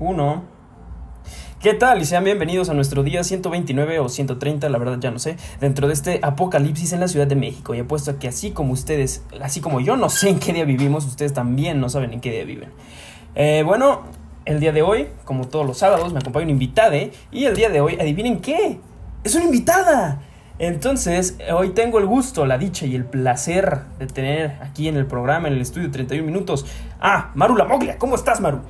Uno. ¿Qué tal? Y sean bienvenidos a nuestro día 129 o 130, la verdad ya no sé, dentro de este apocalipsis en la Ciudad de México. Y apuesto a que así como ustedes, así como yo no sé en qué día vivimos, ustedes también no saben en qué día viven. Eh, bueno, el día de hoy, como todos los sábados, me acompaña un invitade. Y el día de hoy, adivinen qué, es una invitada. Entonces, hoy tengo el gusto, la dicha y el placer de tener aquí en el programa, en el estudio 31 minutos, a Maru La Moglia. ¿Cómo estás, Maru?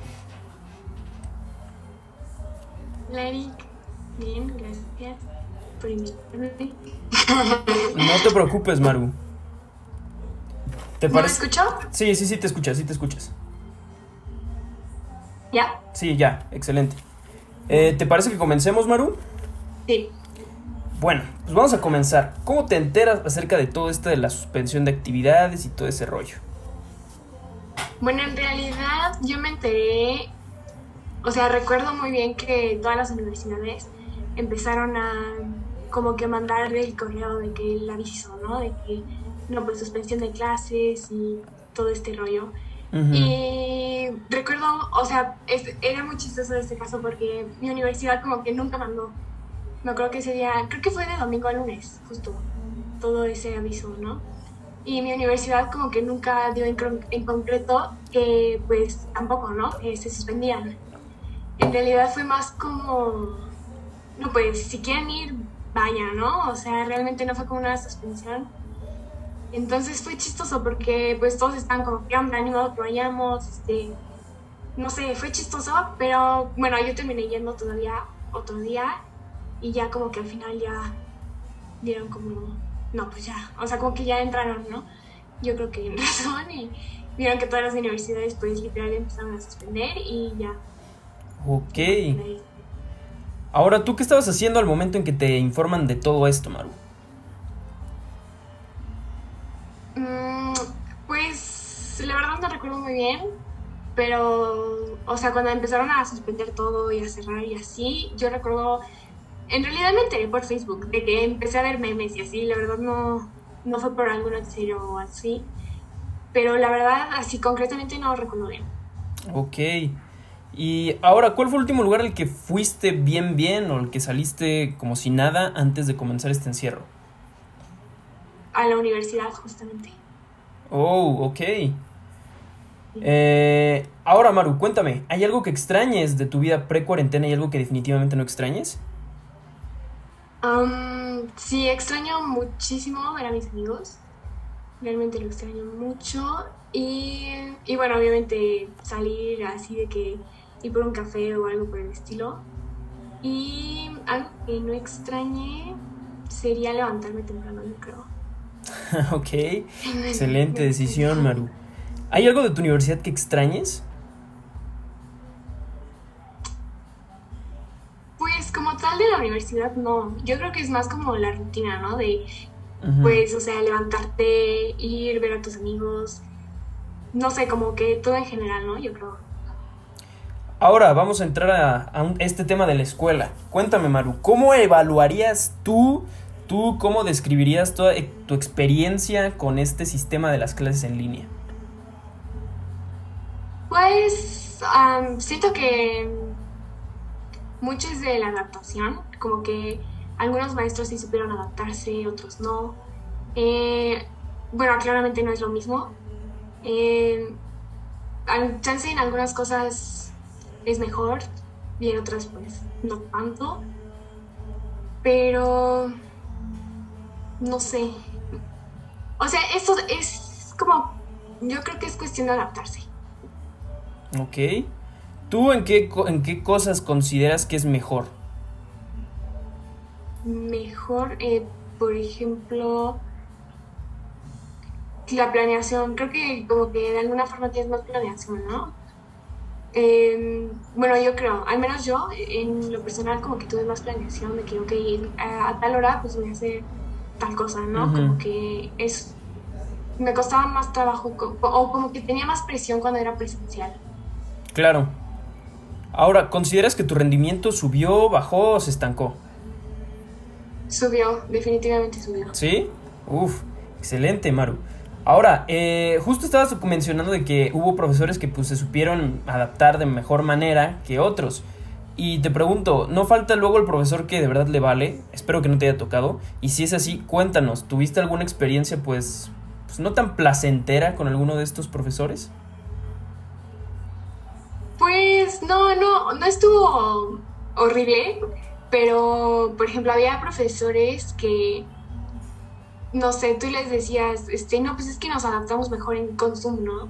Hola, Eric. Bien, gracias por invitarme. No te preocupes, Maru. ¿Te ¿No me escuchó? Sí, sí, sí, te escuchas, sí te escuchas. Ya. Sí, ya, excelente. Eh, ¿Te parece que comencemos, Maru? Sí. Bueno, pues vamos a comenzar. ¿Cómo te enteras acerca de todo esto de la suspensión de actividades y todo ese rollo? Bueno, en realidad yo me enteré, o sea, recuerdo muy bien que todas las universidades empezaron a como que mandar el correo de que el aviso, ¿no? De que, no, pues suspensión de clases y todo este rollo. Ujú. Y recuerdo, o sea, es- era muy chistoso este caso porque mi universidad como que nunca mandó. Me acuerdo que ese día, creo que fue de domingo a lunes, justo, todo ese aviso, ¿no? Y mi universidad como que nunca dio en, en concreto que pues tampoco, ¿no? Que se suspendían. En realidad fue más como, no pues, si quieren ir, vayan, ¿no? O sea, realmente no fue como una suspensión. Entonces fue chistoso porque pues todos estaban como, ¿qué onda? Animado que vayamos, este, no sé, fue chistoso, pero bueno, yo terminé yendo todavía otro día y ya como que al final ya dieron como, no, pues ya, o sea, como que ya entraron, ¿no? Yo creo que en razón y vieron que todas las universidades pues literal empezaron a suspender y ya. Ok. Ahora, ¿tú qué estabas haciendo al momento en que te informan de todo esto, Maru? Mm, pues la verdad no recuerdo muy bien, pero, o sea, cuando empezaron a suspender todo y a cerrar y así, yo recuerdo, en realidad me enteré por Facebook, de que empecé a ver memes y así, la verdad no, no fue por algún noticiero o así, pero la verdad así concretamente no recuerdo bien. Ok. Y ahora, ¿cuál fue el último lugar al que fuiste bien bien o al que saliste como si nada antes de comenzar este encierro? A la universidad justamente. Oh, ok. Eh, ahora, Maru, cuéntame, ¿hay algo que extrañes de tu vida pre-cuarentena y algo que definitivamente no extrañes? Am, sí, extraño muchísimo ver a mis amigos. Realmente lo extraño mucho. Y, y bueno, obviamente salir así de que ir por un café o algo por el estilo. Y algo que no extrañe sería levantarme temprano, yo creo. ok, excelente decisión, Maru. ¿Hay algo de tu universidad que extrañes? Pues como tal de la universidad, no. Yo creo que es más como la rutina, ¿no? De pues, o sea, levantarte, ir, ver a tus amigos. No sé, como que todo en general, ¿no? Yo creo. Ahora vamos a entrar a, este tema de la escuela. Cuéntame, Maru, ¿cómo evaluarías tú, tú cómo describirías toda e- tu experiencia con este sistema de las clases en línea? Pues am, siento que mucho es de la adaptación, como que algunos maestros sí supieron adaptarse, otros no. Eh, bueno, claramente no es lo mismo. Eh, chance en algunas cosas es mejor y en otras pues no tanto. Pero no sé. O sea, esto es como, yo creo que es cuestión de adaptarse. Ok. ¿Tú en qué, en qué cosas consideras que es mejor? Mejor, eh, por ejemplo, la planeación. Creo que como que de alguna forma tienes más planeación, ¿no? Eh, bueno, yo creo, al menos yo, en lo personal, como que tuve más planeación de que, ok, a, a tal hora pues voy a hacer tal cosa, ¿no? Como que es... Me costaba más trabajo o como que tenía más presión cuando era presencial. Claro. Ahora, ¿consideras que tu rendimiento subió, bajó o se estancó? Subió, definitivamente subió. ¿Sí? Uf, excelente, Maru. Ahora, eh, justo estabas mencionando de que hubo profesores que pues se supieron adaptar de mejor manera que otros. Y te pregunto, ¿no falta luego el profesor que de verdad le vale? Espero que no te haya tocado. Y si es así, cuéntanos, ¿tuviste alguna experiencia pues, pues no tan placentera con alguno de estos profesores? Pues no, no, no estuvo horrible, pero por ejemplo había profesores que, no sé, tú les decías, este, no, pues es que nos adaptamos mejor en consumo, ¿no?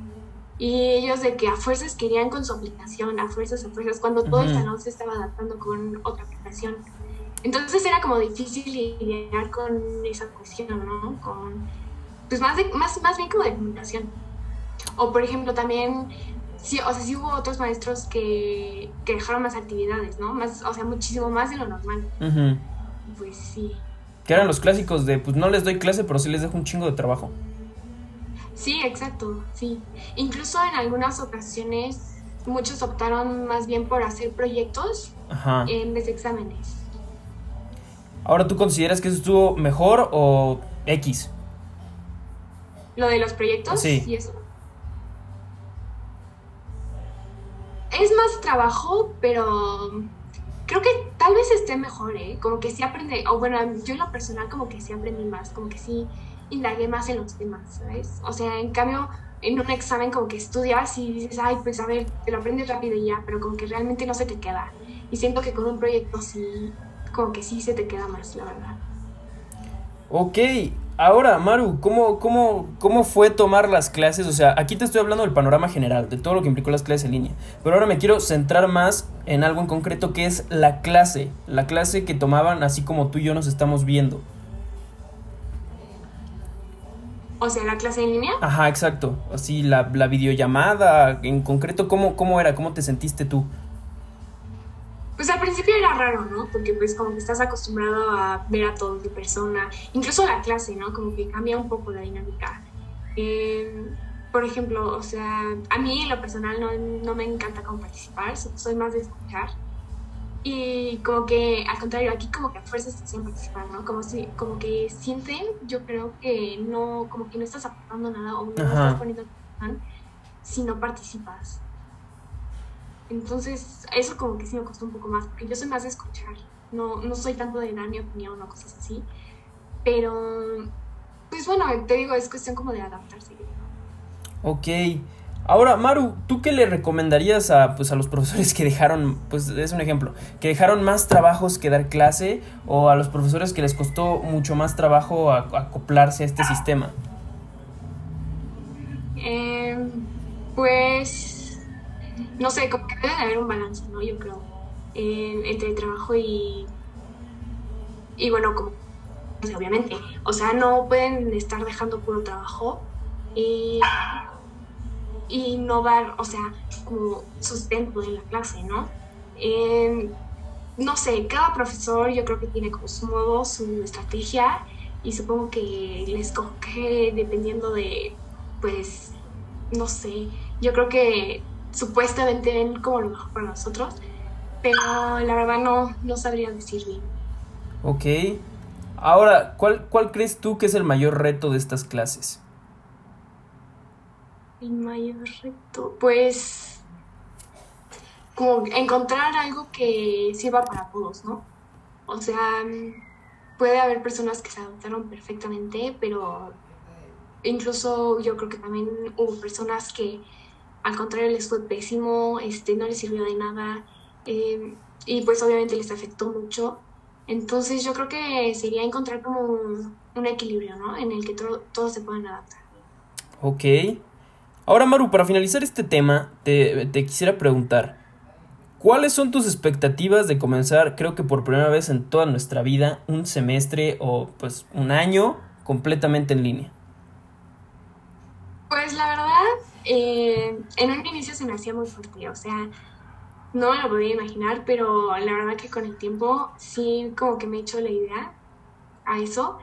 Y ellos de que a fuerzas querían con su aplicación, a fuerzas, a fuerzas, cuando todo el salón se estaba adaptando con otra aplicación. Entonces era como difícil lidiar con esa cuestión, ¿no? Con, pues más, de, más, más bien como de comunicación. O por ejemplo también, sí, o sea, sí hubo otros maestros que, que dejaron más actividades, ¿no? Más, o sea, muchísimo más de lo normal. Pues sí. Que eran los clásicos de, pues no les doy clase, pero sí les dejo un chingo de trabajo. Sí, exacto, sí. Incluso en algunas ocasiones muchos optaron más bien por hacer proyectos en vez de exámenes. Ahora, ¿tú consideras que eso estuvo mejor o X? ¿Lo de los proyectos? Sí. Y eso. Es más trabajo, pero creo que tal vez esté mejor, ¿eh? Como que sí aprende, o bueno, yo en lo personal como que sí aprendí más, como que sí indagué más en los temas, ¿sabes? O sea, en cambio, en un examen como que estudias y dices, ay, pues a ver, te lo aprendes rápido y ya, pero como que realmente no se te queda. Y siento que con un proyecto sí, como que sí se te queda más, la verdad. Ok, ahora, Maru, ¿cómo, cómo, ¿cómo fue tomar las clases? O sea, aquí te estoy hablando del panorama general, de todo lo que implicó las clases en línea. Pero ahora me quiero centrar más en algo en concreto que es la clase. La clase que tomaban así como tú y yo nos estamos viendo. O sea, la clase en línea. Ajá, exacto. Así la, videollamada, en concreto, ¿cómo, ¿cómo era? ¿Cómo te sentiste tú? Raro, ¿no? Porque pues como que estás acostumbrado a ver a todos de persona, incluso la clase, ¿no? Como que cambia un poco la dinámica. Em, por ejemplo, o sea, a mí en lo personal no, no me encanta como participar, soy más de escuchar. Y como que, al contrario, aquí como que a fuerzas te hacen participar, ¿no? Como, si, como que sienten, yo creo que no, como que no estás aportando nada o no estás poniendo atención si no participas. Entonces, eso como que sí me costó un poco más, porque yo soy más de escuchar, no, no soy tanto de dar mi opinión o cosas así. Pero, pues bueno, te digo, es cuestión como de adaptarse. Ok. Ahora, Maru, ¿tú qué le recomendarías a, pues, a los profesores que dejaron, pues es un ejemplo, que dejaron más trabajos que dar clase o a los profesores que les costó mucho más trabajo acoplarse a este sistema? Em, pues, no sé, como que debe haber un balance, ¿no? Yo creo, entre trabajo y, y bueno, como, pues, obviamente, o sea, no pueden estar dejando puro trabajo. Y y no dar, o sea, como sustento en la clase, ¿no? no sé, cada profesor yo creo que tiene como su modo, su estrategia y supongo que les coge dependiendo de, pues, no sé, yo creo que supuestamente ven como lo mejor para nosotros, pero la verdad no, no sabría decir bien. Ok. Ahora, ¿cuál, ¿cuál crees tú que es el mayor reto de estas clases? El mayor reto, pues como encontrar algo que sirva para todos, ¿no? O sea, puede haber personas que se adaptaron perfectamente, pero incluso yo creo que también hubo personas que al contrario les fue pésimo, este, no les sirvió de nada em, y pues obviamente les afectó mucho. Entonces yo creo que sería encontrar como un, equilibrio, ¿no? En el que todos se puedan adaptar. Ok. Ahora, Maru, para finalizar este tema, te, quisiera preguntar, ¿cuáles son tus expectativas de comenzar, creo que por primera vez en toda nuestra vida, un semestre o pues un año completamente en línea? Pues la verdad, eh, en un inicio se me hacía muy fuerte, o sea, no me lo podía imaginar, pero la verdad que con el tiempo sí como que me he hecho la idea a eso.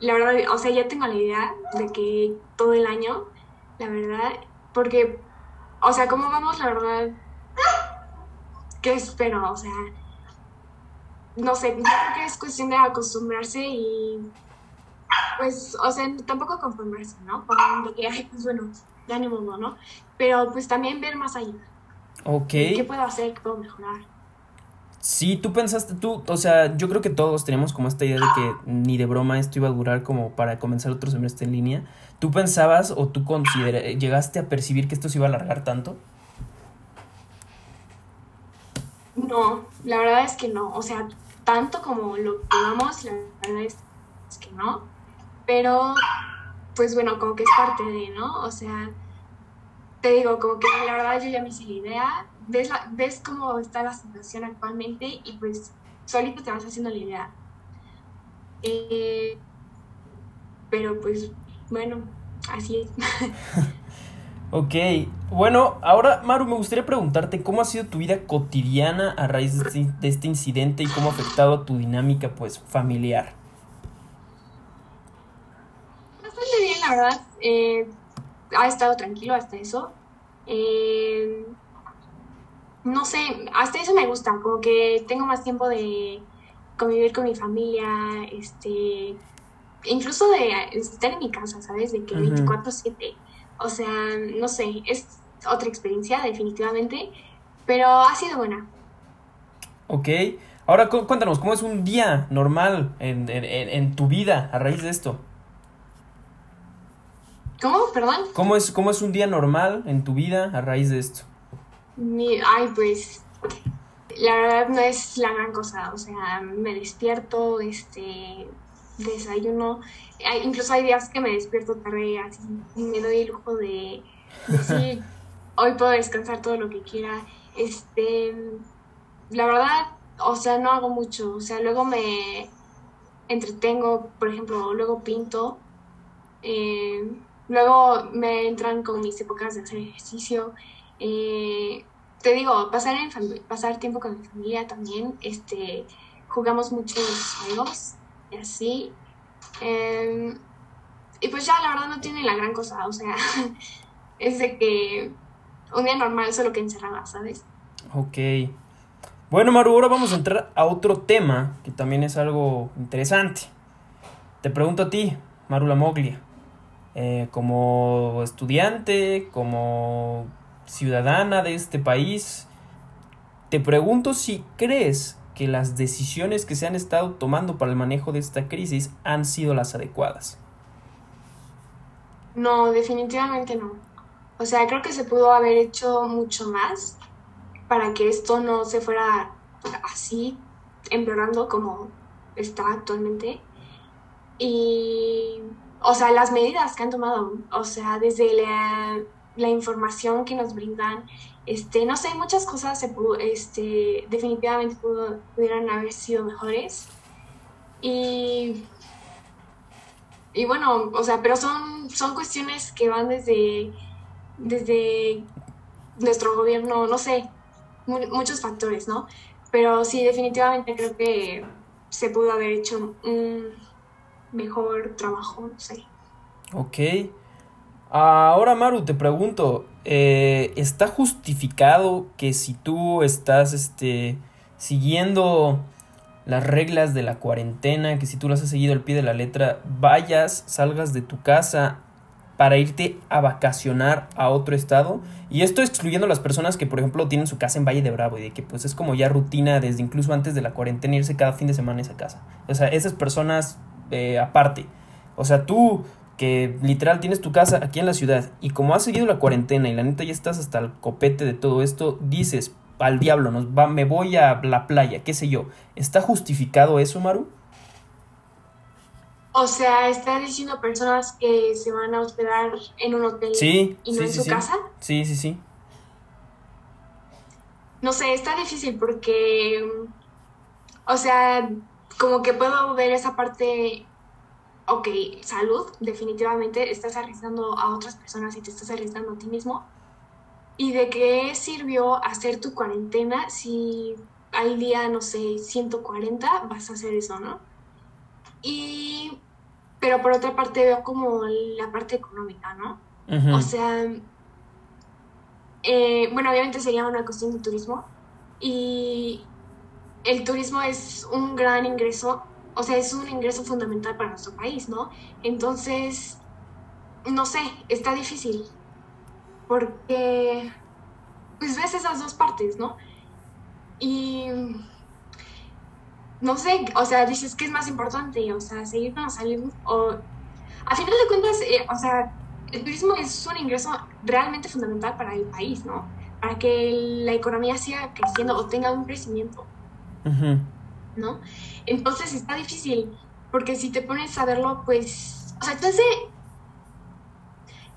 La verdad, o sea, ya tengo la idea de que todo el año la verdad, porque, o sea, ¿cómo vamos? La verdad, ¿qué espero? O sea, no sé, yo creo que es cuestión de acostumbrarse y, pues, o sea, tampoco conformarse, ¿no? Con que, ay, pues bueno, ya ni modo, ¿no? Pero pues también ver más allá. Ok. ¿Qué puedo hacer? ¿Qué puedo mejorar? Sí, tú pensaste, tú, o sea, yo creo que todos teníamos como esta idea de que ni de broma esto iba a durar como para comenzar otro semestre en línea. ¿Tú pensabas o tú considera, llegaste a percibir que esto se iba a alargar tanto? No, la verdad es que no. O sea, tanto como lo que vamos, la verdad es que no. Pero, pues bueno, como que es parte de, ¿no? O sea, te digo, como que la verdad yo ya me hice la idea. Ves, la, ves cómo está la situación actualmente y pues solito te vas haciendo la idea. Eh, pero pues bueno, así es. ok, bueno, ahora Maru, me gustaría preguntarte cómo ha sido tu vida cotidiana a raíz de este, de este incidente y cómo ha afectado a tu dinámica pues familiar. Bastante bien, la verdad. Eh, ha estado tranquilo hasta eso. Eh, no sé, hasta eso me gusta, como que tengo más tiempo de convivir con mi familia, este, incluso de estar en mi casa, ¿sabes? De que 24/7. O sea, no sé, es otra experiencia definitivamente, pero ha sido buena. Ok, ahora cuéntanos, ¿cómo es un día normal en, en, en tu vida a raíz de esto? ¿Cómo? Perdón. ¿Cómo es, ¿Cómo es un día normal en tu vida a raíz de esto? ay, pues la verdad no es la gran cosa. O sea, me despierto, este, desayuno. incluso hay días que me despierto tarde, así me doy el lujo de decir, hoy puedo descansar todo lo que quiera. Este, la verdad, o sea, no hago mucho. O sea, luego me entretengo, por ejemplo, luego pinto. Eh, Luego me entran con mis épocas de hacer ejercicio. Eh, te digo, pasar, pasar tiempo con mi familia también. Este, jugamos muchos juegos y así. Em, y pues ya, la verdad no tiene la gran cosa. O sea, es de que un día normal solo que encerrada, ¿sabes? Ok. Bueno, Maru, ahora vamos a entrar a otro tema que también es algo interesante. Te pregunto a ti, Maru Lamoglia. Eh, como estudiante, como ciudadana de este país, te pregunto si crees que las decisiones que se han estado tomando para el manejo de esta crisis han sido las adecuadas. No, definitivamente no. O sea, creo que se pudo haber hecho mucho más para que esto no se fuera así empeorando como está actualmente. Y o sea, las medidas que han tomado, o sea, desde la, información que nos brindan, este, no sé, muchas cosas se pudo, este, definitivamente pudieran haber sido mejores. Y, y bueno, o sea, pero son, son cuestiones que van desde, desde nuestro gobierno, no sé, muchos factores, ¿no? Pero sí, definitivamente creo que se pudo haber hecho un mejor trabajo, no sé. Ok. Ahora, Maru, te pregunto, eh, ¿está justificado que si tú estás este, siguiendo las reglas de la cuarentena, que si tú las has seguido al pie de la letra, vayas, salgas de tu casa para irte a vacacionar a otro estado? Y esto excluyendo las personas que, por ejemplo, tienen su casa en Valle de Bravo y de que pues es como ya rutina desde incluso antes de la cuarentena irse cada fin de semana a esa casa. O sea, esas personas eh, aparte. O sea, tú que literal tienes tu casa aquí en la ciudad y como has seguido la cuarentena y la neta ya estás hasta el copete de todo esto, dices, al diablo, nos va, me voy a la playa, qué sé yo. ¿Está justificado eso, Maru? O sea, ¿está diciendo personas que se van a hospedar en un hotel y no en su casa? Sí, sí, sí. No sé, está difícil porque, o sea, como que puedo ver esa parte, ok, salud, definitivamente estás arriesgando a otras personas y te estás arriesgando a ti mismo. ¿Y de qué sirvió hacer tu cuarentena si al día, no sé, 140 vas a hacer eso, ¿no? Y, pero por otra parte veo como la parte económica, ¿no? O sea, eh, bueno, obviamente sería una cuestión de turismo y el turismo es un gran ingreso, o sea, es un ingreso fundamental para nuestro país, ¿no? Entonces, no sé, está difícil, porque pues ves esas dos partes, ¿no? Y no sé, o sea, dices que es más importante, o sea, seguir con o a final de cuentas, eh, o sea, el turismo es un ingreso realmente fundamental para el país, ¿no? Para que la economía siga creciendo o tenga un crecimiento, ¿no? Entonces está difícil, porque si te pones a verlo, pues, o sea, entonces,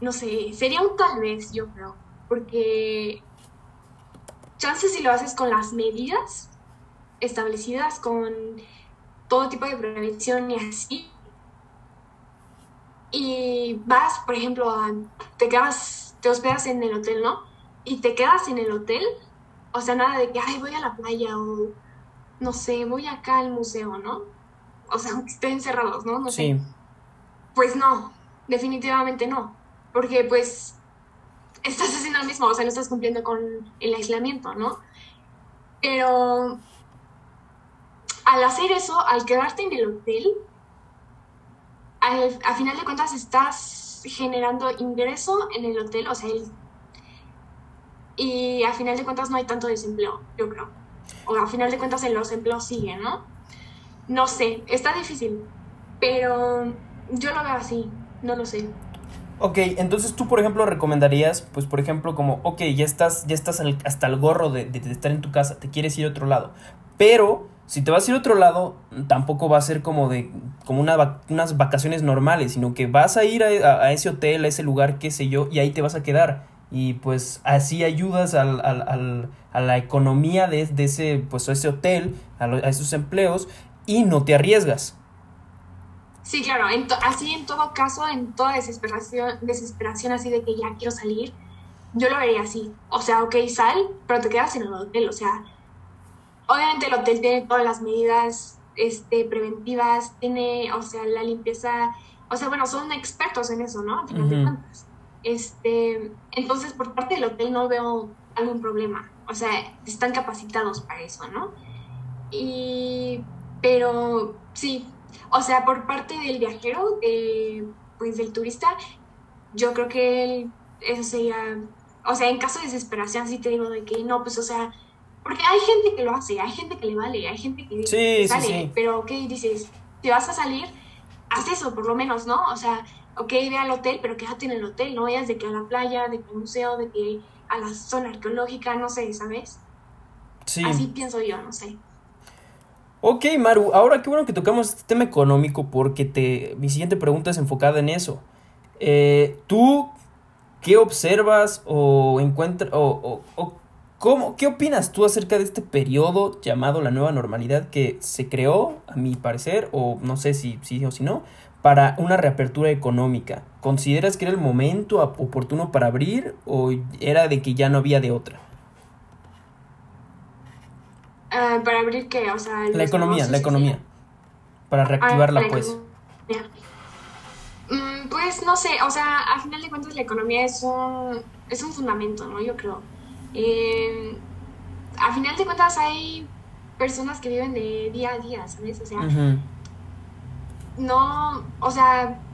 no sé, sería un tal vez, yo creo, porque chances si lo haces con las medidas establecidas, con todo tipo de prevención y así, y vas, por ejemplo, a, te quedas, te hospedas en el hotel, ¿no? Y te quedas en el hotel, o sea, nada de que, ay, voy a la playa o, no sé, voy acá al museo, ¿no? O sea, aunque estén cerrados, ¿no? No sí. Pues no, definitivamente no, porque pues estás haciendo lo mismo, o sea, no estás cumpliendo con el aislamiento, ¿no? Pero al hacer eso, al quedarte en el hotel, a final de cuentas estás generando ingreso en el hotel, o sea, y a final de cuentas no hay tanto desempleo, yo creo. O a final de cuentas los empleos siguen, ¿no? No sé, está difícil, pero yo lo veo así, no lo sé. Ok, entonces tú, por ejemplo, recomendarías, pues, por ejemplo, como, ok, ya estás, ya estás hasta el gorro de, estar en tu casa, te quieres ir a otro lado, pero si te vas a ir a otro lado, tampoco va a ser como de como una, unas vacaciones normales, sino que vas a ir a, ese hotel, a ese lugar, qué sé yo, y ahí te vas a quedar. Y pues así ayudas al, al, a la economía de, de, ese, pues, ese hotel, a, esos empleos, y no te arriesgas. Sí, claro, así en todo caso, en toda desesperación, desesperación así de que ya quiero salir, yo lo vería así. O sea, ok, sal, pero te quedas en el hotel, o sea, obviamente el hotel tiene todas las medidas este, preventivas, tiene, o sea, la limpieza, o sea, bueno, son expertos en eso, ¿no? Este, entonces, por parte del hotel no veo algún problema, o sea, están capacitados para eso, ¿no? Y, pero sí, o sea, por parte del viajero, pues del turista, yo creo que eso sería, o sea, en caso de desesperación, sí te digo de que no, pues, o sea, porque hay gente que lo hace, hay gente que le vale, hay gente que sí, sale, sí, pero ¿qué dices? Si vas a salir, haz eso por lo menos, ¿no? O sea, ok, ve al hotel, pero quédate en el hotel, no vayas de que a la playa, de que al museo, de que a la zona arqueológica, no sé, ¿sabes? Sí. Así pienso yo, no sé. Ok, Maru, ahora qué bueno que tocamos este tema económico porque te, mi siguiente pregunta es enfocada en eso. Eh, ¿Tú qué observas o encuentras o, o ¿Cómo, ¿Qué opinas tú acerca de este periodo llamado la nueva normalidad que se creó, a mi parecer, o no sé si sí o si no, para una reapertura económica? ¿Consideras que era el momento oportuno para abrir o era de que ya no había de otra? Ah, para abrir qué, o sea, la economía, la economía. Para reactivarla, ah, pues. Mm, pues no sé, o sea, al final de cuentas la economía es un, es un fundamento, ¿no? Yo creo eh, a final de cuentas hay personas que viven de día a día, ¿sabes? O sea, no, o sea,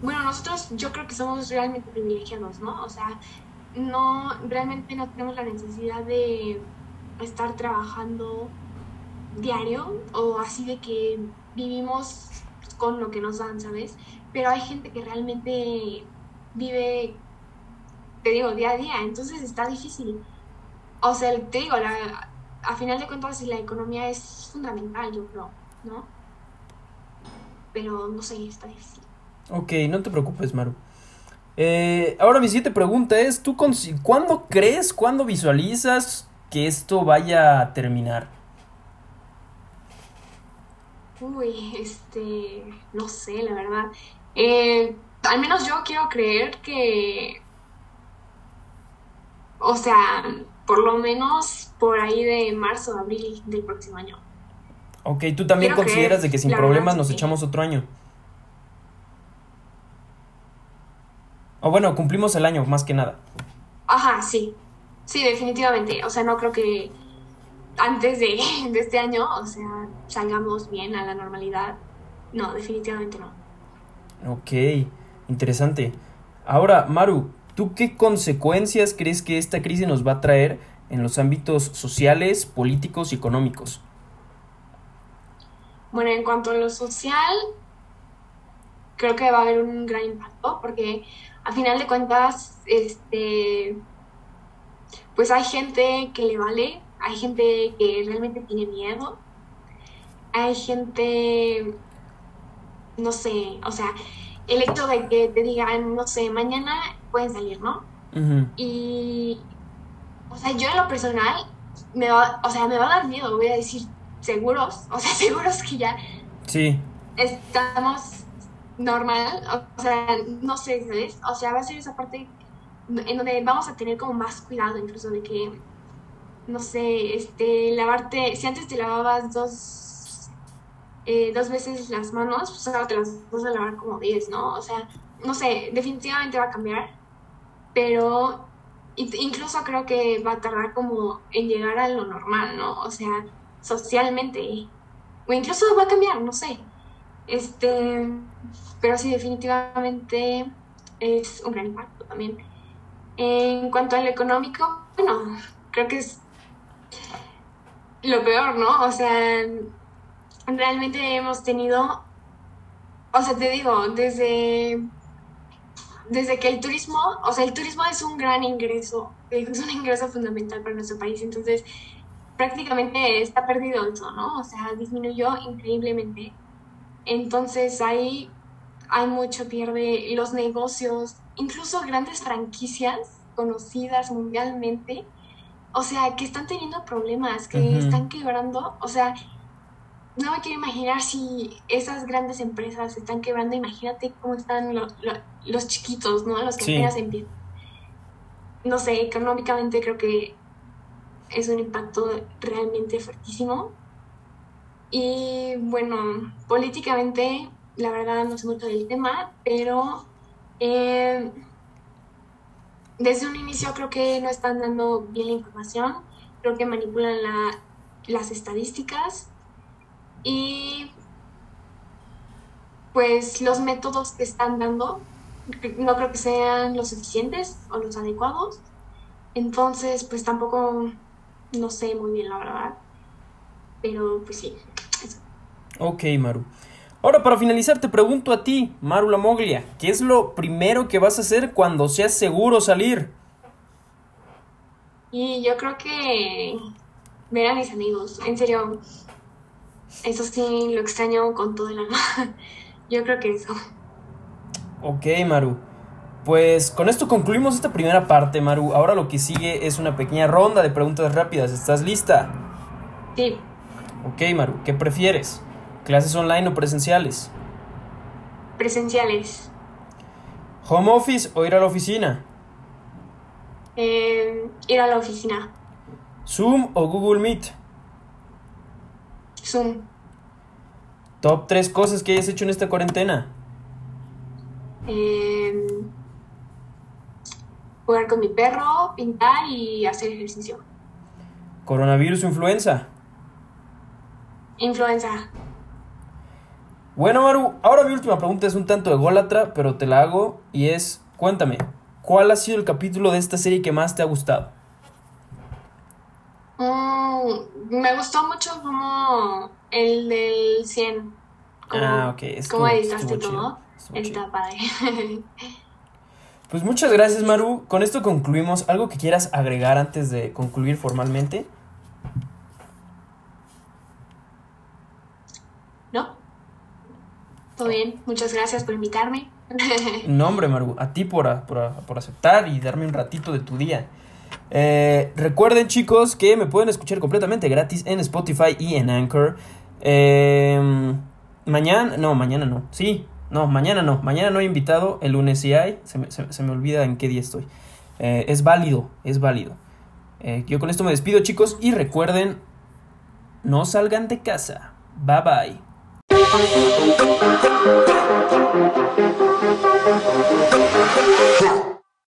bueno, nosotros yo creo que somos realmente privilegiados, ¿no? O sea, no, realmente no tenemos la necesidad de estar trabajando diario o así de que vivimos con lo que nos dan, ¿sabes? Pero hay gente que realmente vive, te digo, día a día, entonces está difícil o sea, te digo, la, a final de cuentas la economía es fundamental, yo creo, ¿no? Pero no sé, está difícil. Ok, no te preocupes, Maru. Eh, ahora mi siguiente pregunta es, ¿tú cuándo crees, cuándo visualizas que esto vaya a terminar? Uy, este, no sé, la verdad. Eh, al menos yo quiero creer que, o sea, por lo menos por ahí de marzo, abril del próximo año. Ok, ¿tú también consideras de que sin problemas nos echamos otro año? O bueno, cumplimos el año más que nada. Ajá, sí. Sí, definitivamente. O sea, no creo que antes de, de este año, o sea, salgamos bien a la normalidad. no, definitivamente no. Ok, interesante. Ahora, Maru, ¿tú qué consecuencias crees que esta crisis nos va a traer en los ámbitos sociales, políticos y económicos? Bueno, en cuanto a lo social, creo que va a haber un gran impacto porque a final de cuentas, este, pues hay gente que le vale, hay gente que realmente tiene miedo, hay gente, no sé, o sea, el hecho de que te digan, no sé, mañana pueden salir, ¿no? Y, o sea, yo en lo personal, me va, o sea, me va a dar miedo, voy a decir, seguros, o sea, seguros que ya sí. estamos normal, o sea, no sé, ¿sabes? O sea, va a ser esa parte en donde vamos a tener como más cuidado incluso de que, no sé, este, lavarte, si antes te lavabas dos, eh, dos veces las manos, pues ahora te las vas a lavar como diez, ¿no? O sea, no sé, definitivamente va a cambiar, pero incluso creo que va a tardar como en llegar a lo normal, ¿no? O sea, socialmente, o incluso va a cambiar, no sé. Este, pero sí, definitivamente es un gran impacto también. En cuanto al económico, bueno, creo que es lo peor, ¿no? O sea, realmente hemos tenido, o sea, te digo, desde, desde que el turismo, o sea, el turismo es un gran ingreso, es un ingreso fundamental para nuestro país, entonces prácticamente está perdido eso, ¿no? O sea, disminuyó increíblemente. Entonces ahí hay mucho pierde los negocios, incluso grandes franquicias conocidas mundialmente, o sea, que están teniendo problemas, que están quebrando, o sea, no me quiero imaginar si esas grandes empresas están quebrando, imagínate cómo están los chiquitos, ¿no? Los que apenas empiezan. No sé, económicamente creo que es un impacto realmente fuertísimo. Y bueno, políticamente la verdad no sé mucho del tema, pero eh, desde un inicio creo que no están dando bien la información, creo que manipulan las estadísticas y pues los métodos que están dando no creo que sean los suficientes o los adecuados. Entonces, pues tampoco no sé muy bien la verdad. Pero pues sí. Eso. Ok, Maru. Ahora, para finalizar, te pregunto a ti, Marula Moglia, ¿qué es lo primero que vas a hacer cuando seas seguro salir? Y yo creo que ver a mis amigos, en serio, eso sí lo extraño con todo el alma. yo creo que eso. Ok, Maru. Pues con esto concluimos esta primera parte, Maru. Ahora lo que sigue es una pequeña ronda de preguntas rápidas. ¿Estás lista? Sí. Ok, Maru, ¿qué prefieres? ¿Clases online o presenciales? Presenciales. ¿Home office o ir a la oficina? Eh, ir a la oficina. ¿Zoom o Google Meet? Zoom. ¿Top tres cosas que hayas hecho en esta cuarentena? Eh, jugar con mi perro, pintar y hacer ejercicio. ¿Coronavirus o influenza? Influenza. Bueno, Maru, ahora mi última pregunta es un tanto ególatra, pero te la hago y es, cuéntame, ¿cuál ha sido el capítulo de esta serie que más te ha gustado? Mm, me gustó mucho como el del 100. ah, ok. ¿Cómo editaste todo? Está padre. Pues muchas gracias, Maru. Con esto concluimos. ¿Algo que quieras agregar antes de concluir formalmente? Todo bien, muchas gracias por invitarme. no, hombre, Maru, a ti por, por, aceptar y darme un ratito de tu día. Eh, recuerden, chicos, que me pueden escuchar completamente gratis en Spotify y en Anchor. Em, mañana, no, mañana no. Sí, no, mañana no. Mañana no he invitado, el lunes sí hay. Se me, se, me olvida en qué día estoy. Eh, es válido, es válido. Eh, yo con esto me despido, chicos, y recuerden, no salgan de casa. Bye bye.